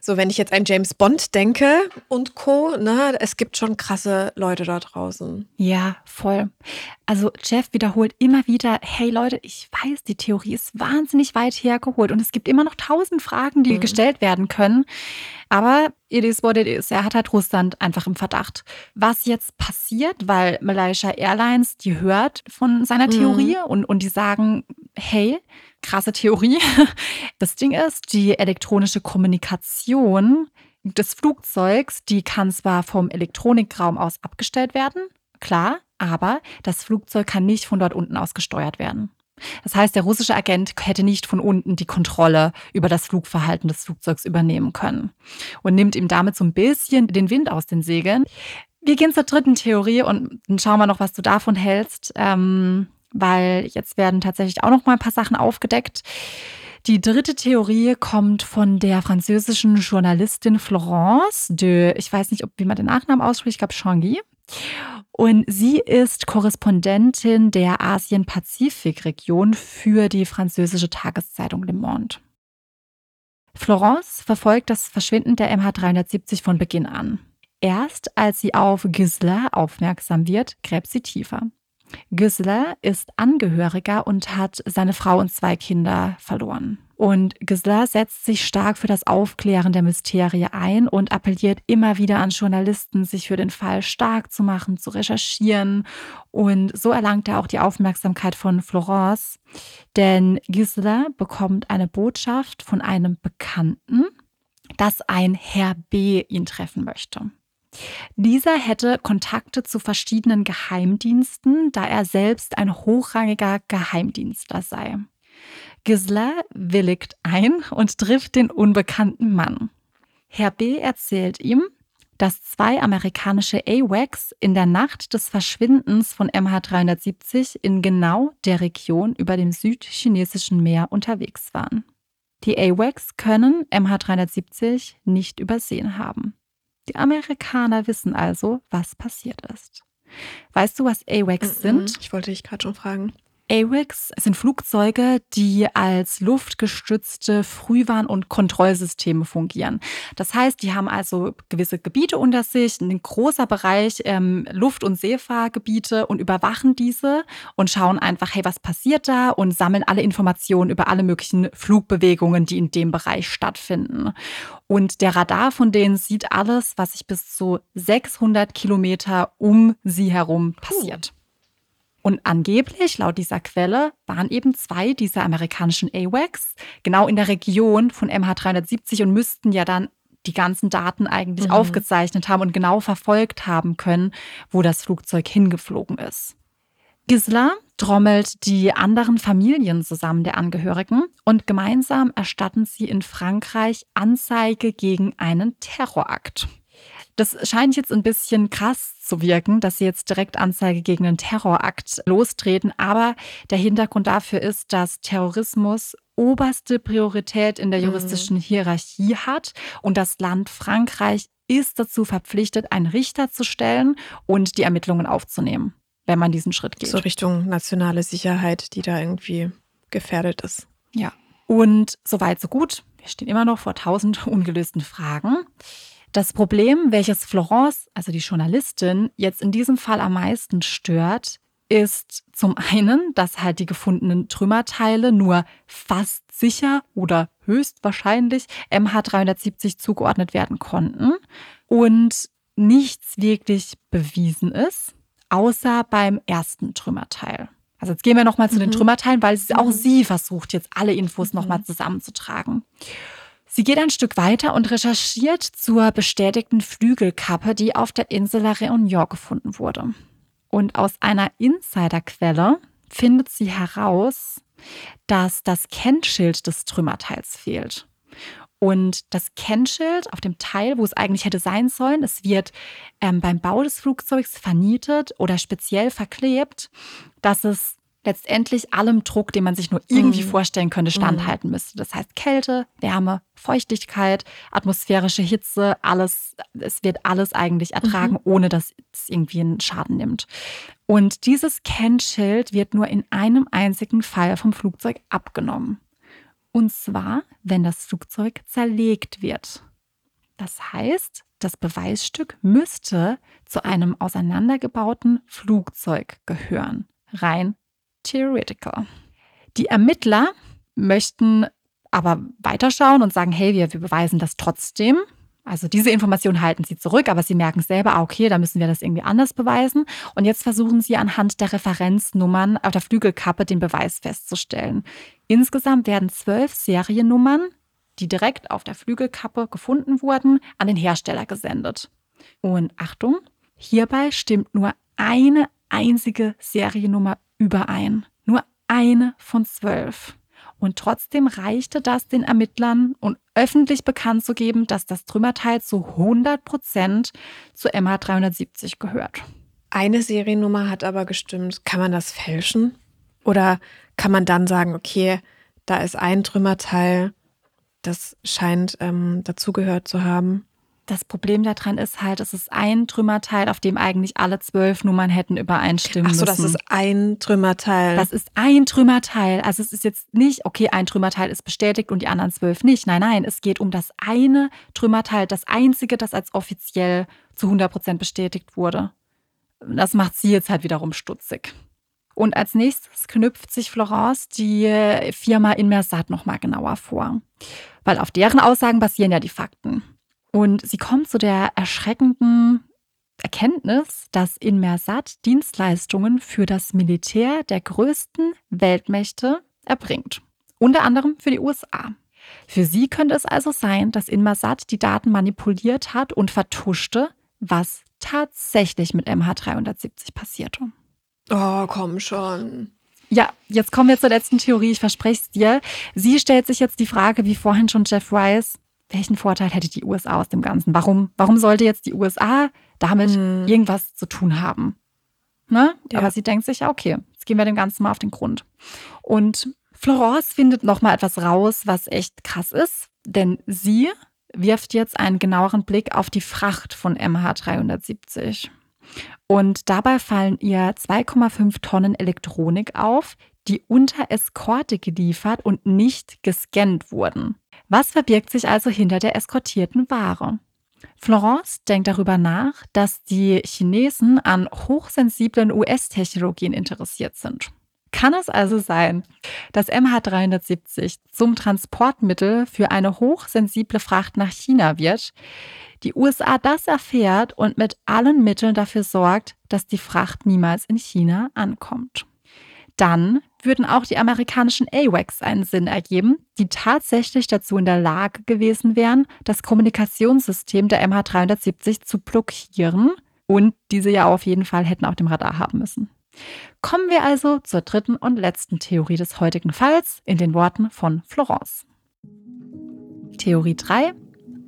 so, wenn ich jetzt an James Bond denke und Co., ne, es gibt schon krasse Leute da draußen.
Ja, voll. Also Jeff wiederholt immer wieder, hey Leute, ich weiß, die Theorie ist wahnsinnig weit hergeholt und es gibt immer noch tausend Fragen, die mhm. gestellt werden können. Aber it is what it is. Er hat halt Russland einfach im Verdacht. Was jetzt passiert, weil Malaysia Airlines, die hört von seiner mhm. Theorie mhm. und, und die sagen, hey, krasse Theorie. Das Ding ist, die elektronische Kommunikation des Flugzeugs, die kann zwar vom Elektronikraum aus abgestellt werden, klar, aber das Flugzeug kann nicht von dort unten aus gesteuert werden. Das heißt, der russische Agent hätte nicht von unten die Kontrolle über das Flugverhalten des Flugzeugs übernehmen können und nimmt ihm damit so ein bisschen den Wind aus den Segeln. Wir gehen zur dritten Theorie und dann schauen wir noch, was du davon hältst. Ähm, weil jetzt werden tatsächlich auch noch mal ein paar Sachen aufgedeckt. Die dritte Theorie kommt von der französischen Journalistin Florence de, ich weiß nicht, ob, wie man den Nachnamen ausspricht, ich glaube Changy. Und sie ist Korrespondentin der Asien-Pazifik-Region für die französische Tageszeitung Le Monde. Florence verfolgt das Verschwinden der MH370 von Beginn an. Erst als sie auf Gisela aufmerksam wird, gräbt sie tiefer. Gisela ist Angehöriger und hat seine Frau und zwei Kinder verloren. Und Gisela setzt sich stark für das Aufklären der Mysterie ein und appelliert immer wieder an Journalisten, sich für den Fall stark zu machen, zu recherchieren. Und so erlangt er auch die Aufmerksamkeit von Florence. Denn Gisela bekommt eine Botschaft von einem Bekannten, dass ein Herr B ihn treffen möchte. Dieser hätte Kontakte zu verschiedenen Geheimdiensten, da er selbst ein hochrangiger Geheimdienstler sei. Gisela willigt ein und trifft den unbekannten Mann. Herr B. erzählt ihm, dass zwei amerikanische AWACS in der Nacht des Verschwindens von MH370 in genau der Region über dem südchinesischen Meer unterwegs waren. Die AWACS können MH370 nicht übersehen haben. Die Amerikaner wissen also, was passiert ist. Weißt du, was AWACS sind?
Ich wollte dich gerade schon fragen.
AWACS sind Flugzeuge, die als luftgestützte Frühwarn- und Kontrollsysteme fungieren. Das heißt, die haben also gewisse Gebiete unter sich, ein großer Bereich ähm, Luft- und Seefahrgebiete und überwachen diese und schauen einfach, hey, was passiert da und sammeln alle Informationen über alle möglichen Flugbewegungen, die in dem Bereich stattfinden. Und der Radar von denen sieht alles, was sich bis zu 600 Kilometer um sie herum passiert. Und angeblich, laut dieser Quelle, waren eben zwei dieser amerikanischen AWACS genau in der Region von MH370 und müssten ja dann die ganzen Daten eigentlich mhm. aufgezeichnet haben und genau verfolgt haben können, wo das Flugzeug hingeflogen ist. Gisela trommelt die anderen Familien zusammen der Angehörigen und gemeinsam erstatten sie in Frankreich Anzeige gegen einen Terrorakt. Das scheint jetzt ein bisschen krass zu wirken, dass sie jetzt direkt Anzeige gegen einen Terrorakt lostreten. Aber der Hintergrund dafür ist, dass Terrorismus oberste Priorität in der mhm. juristischen Hierarchie hat und das Land Frankreich ist dazu verpflichtet, einen Richter zu stellen und die Ermittlungen aufzunehmen, wenn man diesen Schritt geht.
So Richtung nationale Sicherheit, die da irgendwie gefährdet ist.
Ja. Und soweit, so gut. Wir stehen immer noch vor tausend ungelösten Fragen. Das Problem, welches Florence, also die Journalistin, jetzt in diesem Fall am meisten stört, ist zum einen, dass halt die gefundenen Trümmerteile nur fast sicher oder höchstwahrscheinlich MH370 zugeordnet werden konnten und nichts wirklich bewiesen ist, außer beim ersten Trümmerteil. Also jetzt gehen wir nochmal zu mhm. den Trümmerteilen, weil auch mhm. sie versucht, jetzt alle Infos mhm. nochmal zusammenzutragen. Sie geht ein Stück weiter und recherchiert zur bestätigten Flügelkappe, die auf der Insel La Réunion gefunden wurde. Und aus einer Insiderquelle findet sie heraus, dass das Kennschild des Trümmerteils fehlt. Und das Kennschild auf dem Teil, wo es eigentlich hätte sein sollen, es wird ähm, beim Bau des Flugzeugs vernietet oder speziell verklebt, dass es letztendlich allem Druck, den man sich nur irgendwie
Mhm.
vorstellen könnte, standhalten müsste. Das heißt Kälte, Wärme, Feuchtigkeit, atmosphärische Hitze, alles, es wird alles eigentlich ertragen, ohne dass es irgendwie einen Schaden nimmt. Und dieses Kennschild wird nur in einem einzigen Fall vom Flugzeug abgenommen. Und zwar, wenn das Flugzeug zerlegt wird. Das heißt, das Beweisstück müsste zu einem auseinandergebauten Flugzeug gehören. Rein theoretical. Die Ermittler möchten aber weiterschauen und sagen, hey, wir, wir beweisen das trotzdem. Also diese Information halten sie zurück, aber sie merken selber, ah, okay, da müssen wir das irgendwie anders beweisen. Und jetzt versuchen sie anhand der Referenznummern auf der Flügelkappe den Beweis festzustellen. Insgesamt werden zwölf Seriennummern, die direkt auf der Flügelkappe gefunden wurden, an den Hersteller gesendet. Und Achtung, hierbei stimmt nur eine einzige Seriennummer überein. Nur eine von zwölf. Und trotzdem reichte das den Ermittlern, um öffentlich bekannt zu geben, dass das Trümmerteil zu 100 Prozent zu MH370 gehört.
Eine Seriennummer hat aber gestimmt. Kann man das fälschen? Oder kann man dann sagen, okay, da ist ein Trümmerteil, das scheint ähm, dazugehört zu haben?
Das Problem daran ist halt, es ist ein Trümmerteil, auf dem eigentlich alle zwölf Nummern hätten übereinstimmen
Ach so,
müssen.
das ist ein Trümmerteil.
Das ist ein Trümmerteil. Also es ist jetzt nicht, okay, ein Trümmerteil ist bestätigt und die anderen zwölf nicht. Nein, nein, es geht um das eine Trümmerteil, das einzige, das als offiziell zu 100 Prozent bestätigt wurde. Das macht sie jetzt halt wiederum stutzig. Und als nächstes knüpft sich Florence die Firma Inmersat nochmal genauer vor. Weil auf deren Aussagen basieren ja die Fakten. Und sie kommt zu der erschreckenden Erkenntnis, dass Inmersat Dienstleistungen für das Militär der größten Weltmächte erbringt. Unter anderem für die USA. Für sie könnte es also sein, dass Inmersat die Daten manipuliert hat und vertuschte, was tatsächlich mit MH370 passierte.
oh, komm schon.
Ja, jetzt kommen wir zur letzten Theorie, ich verspreche es dir. Sie stellt sich jetzt die Frage, wie vorhin schon Jeff Rice, welchen Vorteil hätte die USA aus dem Ganzen? Warum, warum sollte jetzt die USA damit
Hm.
irgendwas zu tun haben? Ne?
Ja.
Aber sie denkt sich, ja, okay, jetzt gehen wir dem Ganzen mal auf den Grund. Und Florence findet noch mal etwas raus, was echt krass ist, denn sie wirft jetzt einen genaueren Blick auf die Fracht von MH370. Und dabei fallen ihr 2,5 Tonnen Elektronik auf, die unter Eskorte geliefert und nicht gescannt wurden. Was verbirgt sich also hinter der eskortierten Ware? Florence denkt darüber nach, dass die Chinesen an hochsensiblen US-Technologien interessiert sind. Kann es also sein, dass MH370 zum Transportmittel für eine hochsensible Fracht nach China wird, die USA das erfährt und mit allen Mitteln dafür sorgt, dass die Fracht niemals in China ankommt? Dann würden auch die amerikanischen AWACS einen Sinn ergeben, die tatsächlich dazu in der Lage gewesen wären, das Kommunikationssystem der MH370 zu blockieren und diese ja auf jeden Fall hätten auf dem Radar haben müssen. Kommen wir also zur dritten und letzten Theorie des heutigen Falls in den Worten von Florence. Theorie 3.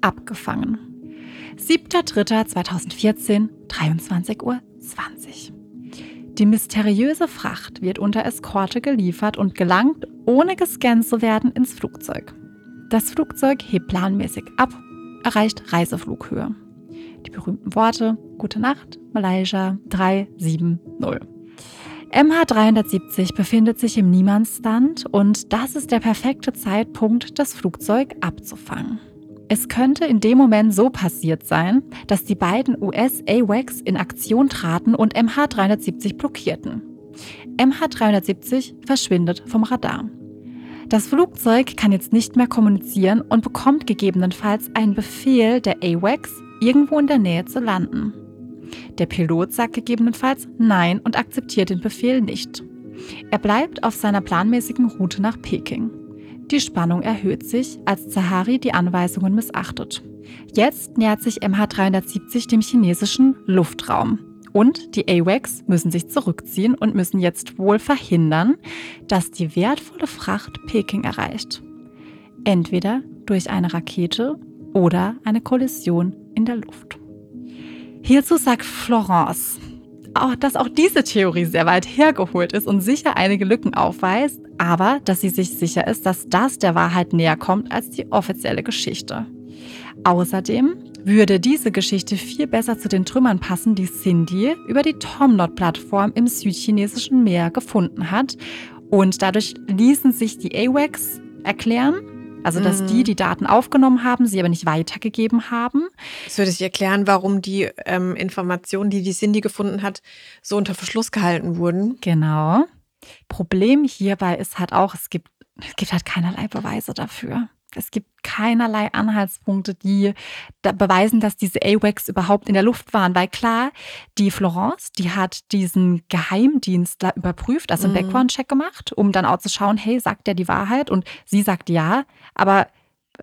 Abgefangen. 7.3.2014, 23.20 Uhr. Die mysteriöse Fracht wird unter Eskorte geliefert und gelangt, ohne gescannt zu werden, ins Flugzeug. Das Flugzeug hebt planmäßig ab, erreicht Reiseflughöhe. Die berühmten Worte Gute Nacht, Malaysia 370. MH370 befindet sich im Niemandsland und das ist der perfekte Zeitpunkt, das Flugzeug abzufangen. Es könnte in dem Moment so passiert sein, dass die beiden US-AWACS in Aktion traten und MH370 blockierten. MH370 verschwindet vom Radar. Das Flugzeug kann jetzt nicht mehr kommunizieren und bekommt gegebenenfalls einen Befehl der AWACS, irgendwo in der Nähe zu landen. Der Pilot sagt gegebenenfalls Nein und akzeptiert den Befehl nicht. Er bleibt auf seiner planmäßigen Route nach Peking. Die Spannung erhöht sich, als Zahari die Anweisungen missachtet. Jetzt nähert sich MH370 dem chinesischen Luftraum. Und die AWACS müssen sich zurückziehen und müssen jetzt wohl verhindern, dass die wertvolle Fracht Peking erreicht. Entweder durch eine Rakete oder eine Kollision in der Luft. Hierzu sagt Florence, dass auch diese Theorie sehr weit hergeholt ist und sicher einige Lücken aufweist, aber dass sie sich sicher ist, dass das der Wahrheit näher kommt als die offizielle Geschichte. Außerdem würde diese Geschichte viel besser zu den Trümmern passen, die Cindy über die Tomnot-Plattform im südchinesischen Meer gefunden hat. Und dadurch ließen sich die AWACS erklären, also, dass
Mhm.
die die Daten aufgenommen haben, sie aber nicht weitergegeben haben.
Das würde sich erklären, warum die ähm, Informationen, die die Cindy gefunden hat, so unter Verschluss gehalten wurden.
Genau. Problem hierbei ist halt auch, es gibt, es gibt halt keinerlei Beweise dafür. Es gibt keinerlei Anhaltspunkte, die da beweisen, dass diese AWACS überhaupt in der Luft waren. Weil klar, die Florence, die hat diesen Geheimdienstler überprüft, also einen
Mhm.
Background-Check gemacht, um dann auch zu schauen, hey, sagt der die Wahrheit? Und sie sagt ja, aber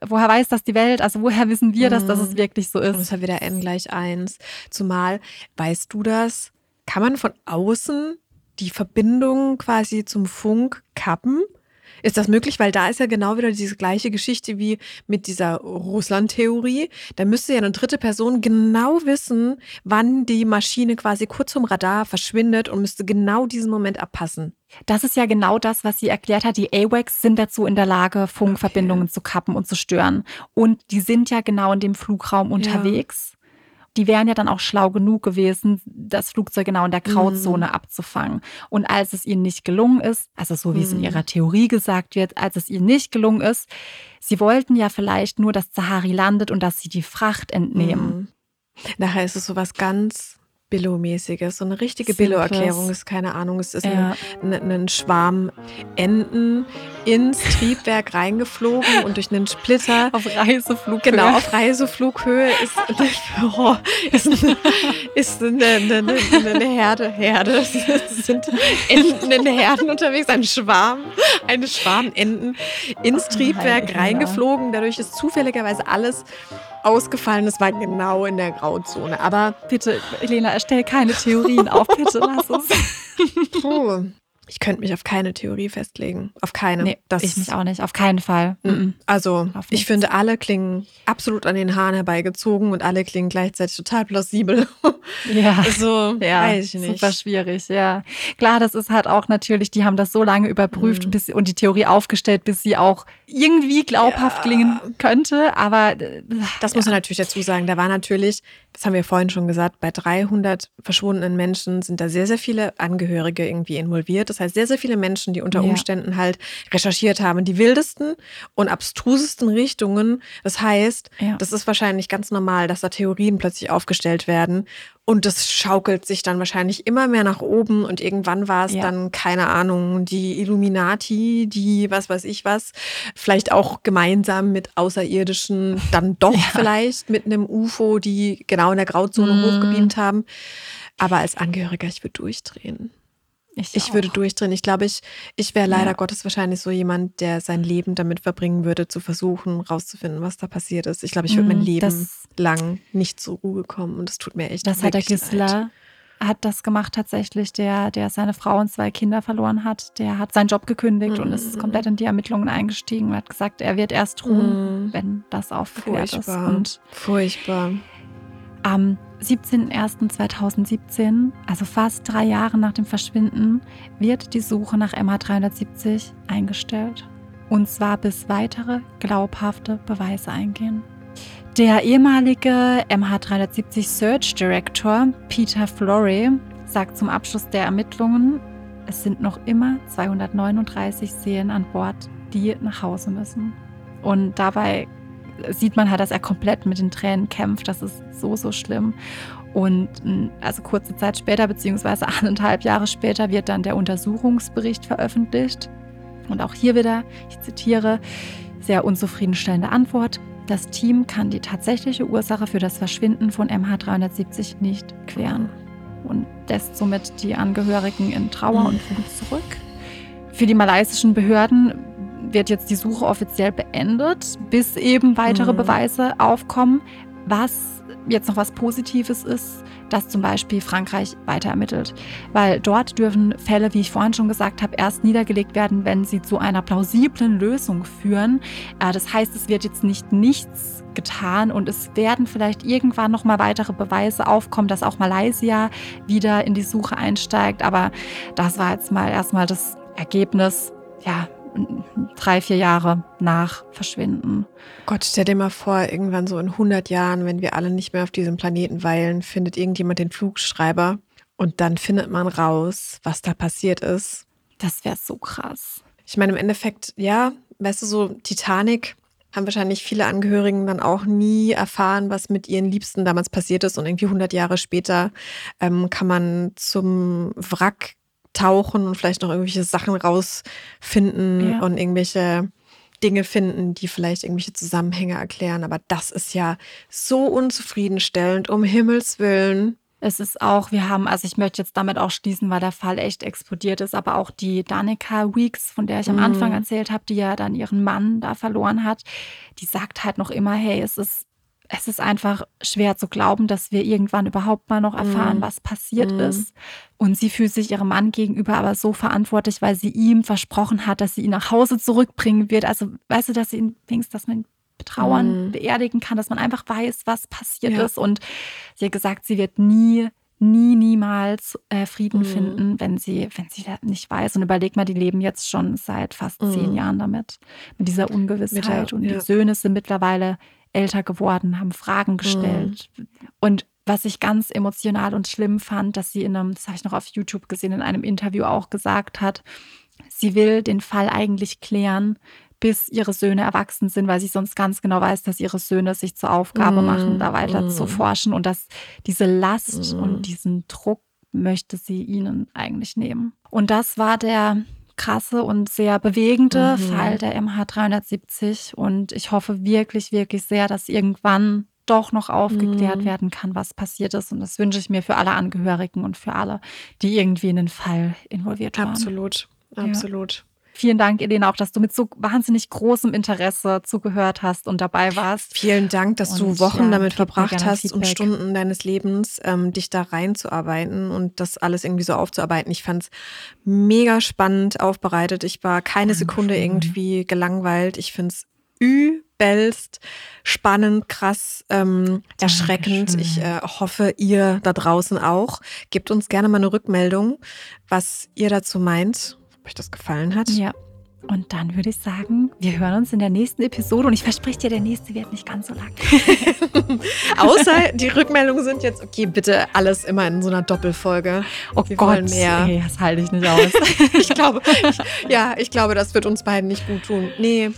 woher weiß das die Welt? Also woher wissen wir, dass, dass es
Mhm.
wirklich so
Und es
ist?
ist halt wieder n gleich 1. Zumal, weißt du das, kann man von außen die Verbindung quasi zum Funk kappen? Ist das möglich? Weil da ist ja genau wieder diese gleiche Geschichte wie mit dieser Russland-Theorie. Da müsste ja eine dritte Person genau wissen, wann die Maschine quasi kurz vom Radar verschwindet und müsste genau diesen Moment abpassen.
Das ist ja genau das, was sie erklärt hat. Die AWACS sind dazu in der Lage, Funkverbindungen zu kappen und zu stören. Und die sind ja genau in dem Flugraum unterwegs. Die wären ja dann auch schlau genug gewesen, das Flugzeug genau in der Grauzone
Mhm.
abzufangen. Und als es ihnen nicht gelungen ist, also so wie es in
Mhm.
ihrer Theorie gesagt wird, als es ihnen nicht gelungen ist, sie wollten ja vielleicht nur, dass Zahari landet und dass sie die Fracht entnehmen.
Mhm. Nachher ist es so was ganz Billo-mäßiges. So eine richtige. Billo-Erklärung ist, keine Ahnung, es ist
Ja.
ein, ein, ein Schwarm Enten ins Triebwerk reingeflogen und durch einen Splitter.
Auf Reiseflug.
Genau, auf Reiseflughöhe ist, oh, ist, eine, ist eine, eine, eine, eine Herde, Herde. Es sind Enten in Herden unterwegs, ein Schwarm, eine Schwarm Enten ins
Oh,
Triebwerk
Helena.
reingeflogen. Dadurch ist zufälligerweise alles ausgefallen. Es war genau in der Grauzone. Aber
Bitte, Elena, erstell keine Theorien auf. Bitte lass es.
puh, ich könnte mich auf keine Theorie festlegen. Auf keine.
Nee,
Das-
ich mich auch nicht. Auf keinen Fall. Mhm.
Also, ich finde, alle klingen absolut an den Haaren herbeigezogen und alle klingen gleichzeitig total plausibel.
Ja.
so,
Ja,
weiß ich nicht.
super schwierig, ja. Klar, das ist halt auch natürlich, die haben das so lange überprüft
Mhm.
bis, und die Theorie aufgestellt, bis sie auch irgendwie glaubhaft
Ja.
klingen könnte, aber äh,
Das muss man natürlich dazu sagen. Da war natürlich, das haben wir vorhin schon gesagt, bei 300 verschwundenen Menschen sind da sehr, sehr viele Angehörige irgendwie involviert. Das heißt, sehr, sehr viele Menschen, die unter
Ja.
Umständen halt recherchiert haben, die wildesten und abstrusesten Richtungen. Das heißt,
Ja.
das ist wahrscheinlich ganz normal, dass da Theorien plötzlich aufgestellt werden. Und das schaukelt sich dann wahrscheinlich immer mehr nach oben und irgendwann war es
Ja.
dann, keine Ahnung, die Illuminati, die was weiß ich was, vielleicht auch gemeinsam mit Außerirdischen, dann doch
Ja.
vielleicht mit einem UFO, die genau in der Grauzone
Mm.
hochgebeamt haben. Aber als Angehöriger, ich würde durchdrehen. Ich würde
auch.
durchdrehen. Ich glaube, ich, ich wäre leider
Ja.
Gottes wahrscheinlich so jemand, der sein Leben damit verbringen würde, zu versuchen, rauszufinden, was da passiert ist. Ich glaube, ich würde mein
Mm,
Leben
das-
lang nicht zur Ruhe kommen und das tut mir echt
Das hat der
leid.
Gisler hat das gemacht tatsächlich, der, der seine Frau und zwei Kinder verloren hat. Der hat seinen Job gekündigt und ist
Mhm.
komplett in die Ermittlungen eingestiegen und hat gesagt, er wird erst ruhen,
Mhm.
wenn das aufgeklärt ist.
Furchtbar.
Und
Furchtbar.
Am 17.01.2017, also fast drei Jahre nach dem Verschwinden, wird die Suche nach MH370 eingestellt. Und zwar bis weitere glaubhafte Beweise eingehen. Der ehemalige MH370 Search Director Peter Florey sagt zum Abschluss der Ermittlungen, es sind noch immer 239 Seelen an Bord, die nach Hause müssen. Und dabei sieht man halt, dass er komplett mit den Tränen kämpft. Das ist so, so schlimm. Und mh, also kurze Zeit später, beziehungsweise anderthalb Jahre später, wird dann der Untersuchungsbericht veröffentlicht. Und auch hier wieder, ich zitiere, sehr unzufriedenstellende Antwort. Das Team kann die tatsächliche Ursache für das Verschwinden von MH370 nicht klären und lässt somit die Angehörigen in Trauer und Wut zurück. Für die malaysischen Behörden wird jetzt die Suche offiziell beendet, bis eben weitere
Mhm.
Beweise aufkommen. Was jetzt noch was Positives ist, dass zum Beispiel Frankreich weiter ermittelt. Weil dort dürfen Fälle, wie ich vorhin schon gesagt habe, erst niedergelegt werden, wenn sie zu einer plausiblen Lösung führen. Äh, das heißt, es wird jetzt nicht nichts getan und es werden vielleicht irgendwann noch mal weitere Beweise aufkommen, dass auch Malaysia wieder in die Suche einsteigt. Aber das war jetzt mal erstmal das Ergebnis. Ja, drei, vier Jahre nach Verschwinden.
Gott, stell dir mal vor, irgendwann so in 100 Jahren, wenn wir alle nicht mehr auf diesem Planeten weilen, findet irgendjemand den Flugschreiber und dann findet man raus, was da passiert ist.
Das wäre so krass.
Ich meine, im Endeffekt, ja, weißt du, so Titanic haben wahrscheinlich viele Angehörigen dann auch nie erfahren, was mit ihren Liebsten damals passiert ist. Und irgendwie 100 Jahre später ähm, kann man zum Wrack tauchen und vielleicht noch irgendwelche Sachen rausfinden ja. und irgendwelche Dinge finden, die vielleicht irgendwelche Zusammenhänge erklären. Aber das ist ja so unzufriedenstellend, um Himmels Willen.
Es ist auch, wir haben, also ich möchte jetzt damit auch schließen, weil der Fall echt explodiert ist, aber auch die Danica Weeks, von der ich am mhm. Anfang erzählt habe, die ja dann ihren Mann da verloren hat, die sagt halt noch immer, hey, es ist es ist einfach schwer zu glauben, dass wir irgendwann überhaupt mal noch erfahren, mm. was passiert mm. ist. Und sie fühlt sich ihrem Mann gegenüber aber so verantwortlich, weil sie ihm versprochen hat, dass sie ihn nach Hause zurückbringen wird. Also, weißt du, dass sie ihn wenigstens, dass man ihn betrauern, mm. beerdigen kann, dass man einfach weiß, was passiert ja. ist. Und sie hat gesagt, sie wird nie nie, niemals äh, Frieden mhm. finden, wenn sie, wenn sie das nicht weiß. Und überleg mal, die leben jetzt schon seit fast mhm. zehn Jahren damit, mit dieser Ungewissheit. Mit, und ja. die Söhne sind mittlerweile älter geworden, haben Fragen gestellt. Mhm. Und was ich ganz emotional und schlimm fand, dass sie in einem, das habe ich noch auf YouTube gesehen, in einem Interview auch gesagt hat, sie will den Fall eigentlich klären, bis ihre Söhne erwachsen sind, weil sie sonst ganz genau weiß, dass ihre Söhne sich zur Aufgabe mm, machen, da weiter mm. zu forschen und dass diese Last mm. und diesen Druck möchte sie ihnen eigentlich nehmen. Und das war der krasse und sehr bewegende mhm. Fall der MH370. Und ich hoffe wirklich, wirklich sehr, dass irgendwann doch noch aufgeklärt mhm. werden kann, was passiert ist. Und das wünsche ich mir für alle Angehörigen und für alle, die irgendwie in den Fall involviert waren.
Absolut, absolut.
Vielen Dank, Elena, auch, dass du mit so wahnsinnig großem Interesse zugehört hast und dabei warst.
Vielen Dank, dass und, du Wochen ja, damit verbracht hast Feedback. und Stunden deines Lebens, ähm, dich da reinzuarbeiten und das alles irgendwie so aufzuarbeiten. Ich fand es mega spannend aufbereitet. Ich war keine Sekunde irgendwie gelangweilt. Ich finde es übelst spannend, krass, ähm, erschreckend. Ich äh, hoffe, ihr da draußen auch. Gebt uns gerne mal eine Rückmeldung, was ihr dazu meint euch das gefallen hat.
Ja. Und dann würde ich sagen, wir hören uns in der nächsten Episode und ich verspreche dir, der nächste wird nicht ganz so lang.
Außer die Rückmeldungen sind jetzt, okay, bitte alles immer in so einer Doppelfolge.
Oh wir Gott, mehr. Ey, das halte ich nicht aus.
ich glaube, ich, ja, ich glaube, das wird uns beiden nicht gut tun. Nee,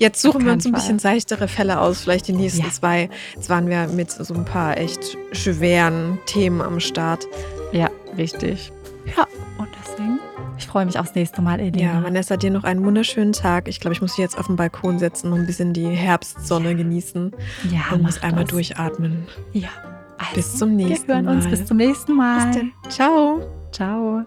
jetzt suchen wir uns ein bisschen seichtere Fälle aus, vielleicht die nächsten ja. zwei. Jetzt waren wir mit so ein paar echt schweren Themen am Start.
Ja, richtig. Ja, und deswegen ich freue mich aufs nächste Mal, Elena.
Ja, Vanessa, dir noch einen wunderschönen Tag. Ich glaube, ich muss hier jetzt auf den Balkon setzen und ein bisschen die Herbstsonne genießen. Ja, und muss einmal das. durchatmen.
Ja.
Also, bis zum nächsten Mal.
Wir hören uns bis zum nächsten Mal. Bis
dann. Ciao.
Ciao.